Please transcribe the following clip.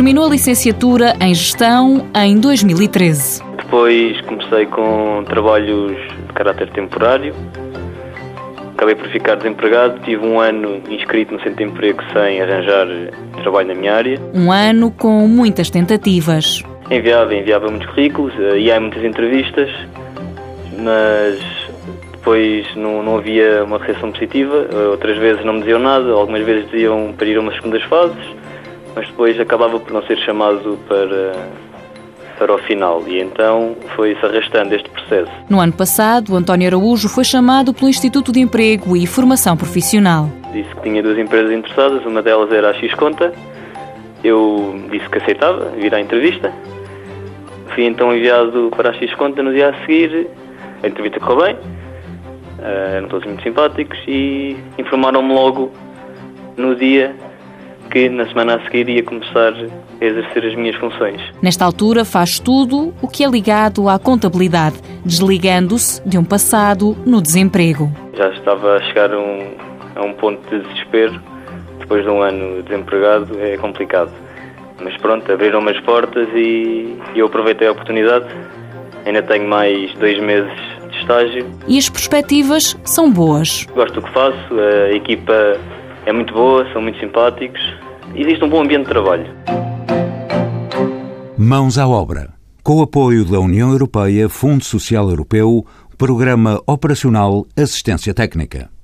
terminou a licenciatura em Gestão em 2013. Depois comecei com trabalhos de caráter temporário. Acabei por ficar desempregado, tive um ano inscrito no centro de emprego sem arranjar trabalho na minha área. Um ano com muitas tentativas. Enviava, enviava muitos currículos, eh, ia a muitas entrevistas, mas depois não, não havia uma recepção positiva. Eh, outras vezes não me diziam nada, algumas vezes diziam para ir a umas segundas fases, mas depois acabava por não ser chamado para, para o final e então foi-se arrastando este processo. No ano passado, António Araújo foi chamado pelo Instituto de Emprego e Formação Profissional. Disse que tinha duas empresas interessadas, uma delas era a X-Conta. Eu disse que aceitava vir à entrevista. Fui então enviado para a X-Conta no dia a seguir. A entrevista correu bem, uh, eram todos muito simpáticos e informaram-me logo no dia que na semana a seguir ia começar a exercer as minhas funções. Nesta altura faz tudo o que é ligado à contabilidade, desligando-se de um passado no desemprego. Já estava a chegar a um, a um ponto de desespero. Depois de um ano desempregado é complicado. Mas pronto, abriram-me as portas e eu aproveitei a oportunidade. Ainda tenho mais dois meses de estágio. E as perspectivas são boas. Gosto do que faço, a equipa é muito boa, são muito simpáticos. Existe um bom ambiente de trabalho. Mãos à obra. Com o apoio da União Europeia, Fundo Social Europeu, Programa Operacional Assistência Técnica.